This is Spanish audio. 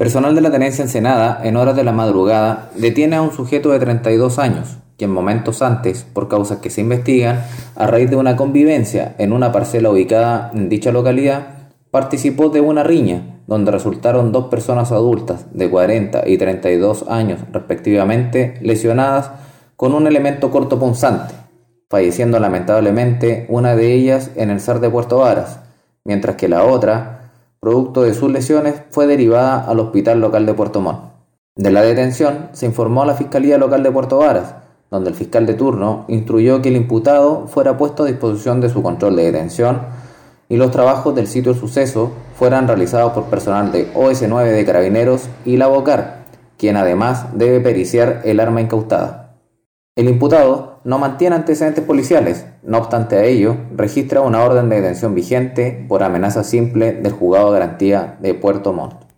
Personal de la tenencia Ensenada, en horas de la madrugada, detiene a un sujeto de 32 años, quien momentos antes, por causas que se investigan, a raíz de una convivencia en una parcela ubicada en dicha localidad, participó de una riña, donde resultaron dos personas adultas de 40 y 32 años respectivamente lesionadas con un elemento cortopunzante, falleciendo lamentablemente una de ellas en el SAR de Puerto Varas, mientras que la otra producto de sus lesiones, fue derivada al Hospital Local de Puerto Montt. De la detención se informó a la Fiscalía Local de Puerto Varas, donde el fiscal de turno instruyó que el imputado fuera puesto a disposición de su control de detención y los trabajos del sitio del suceso fueran realizados por personal de OS9 de Carabineros y la BOCAR, quien además debe periciar el arma incautada. El imputado no mantiene antecedentes policiales, no obstante a ello, registra una orden de detención vigente por amenaza simple del juzgado de garantía de Puerto Montt.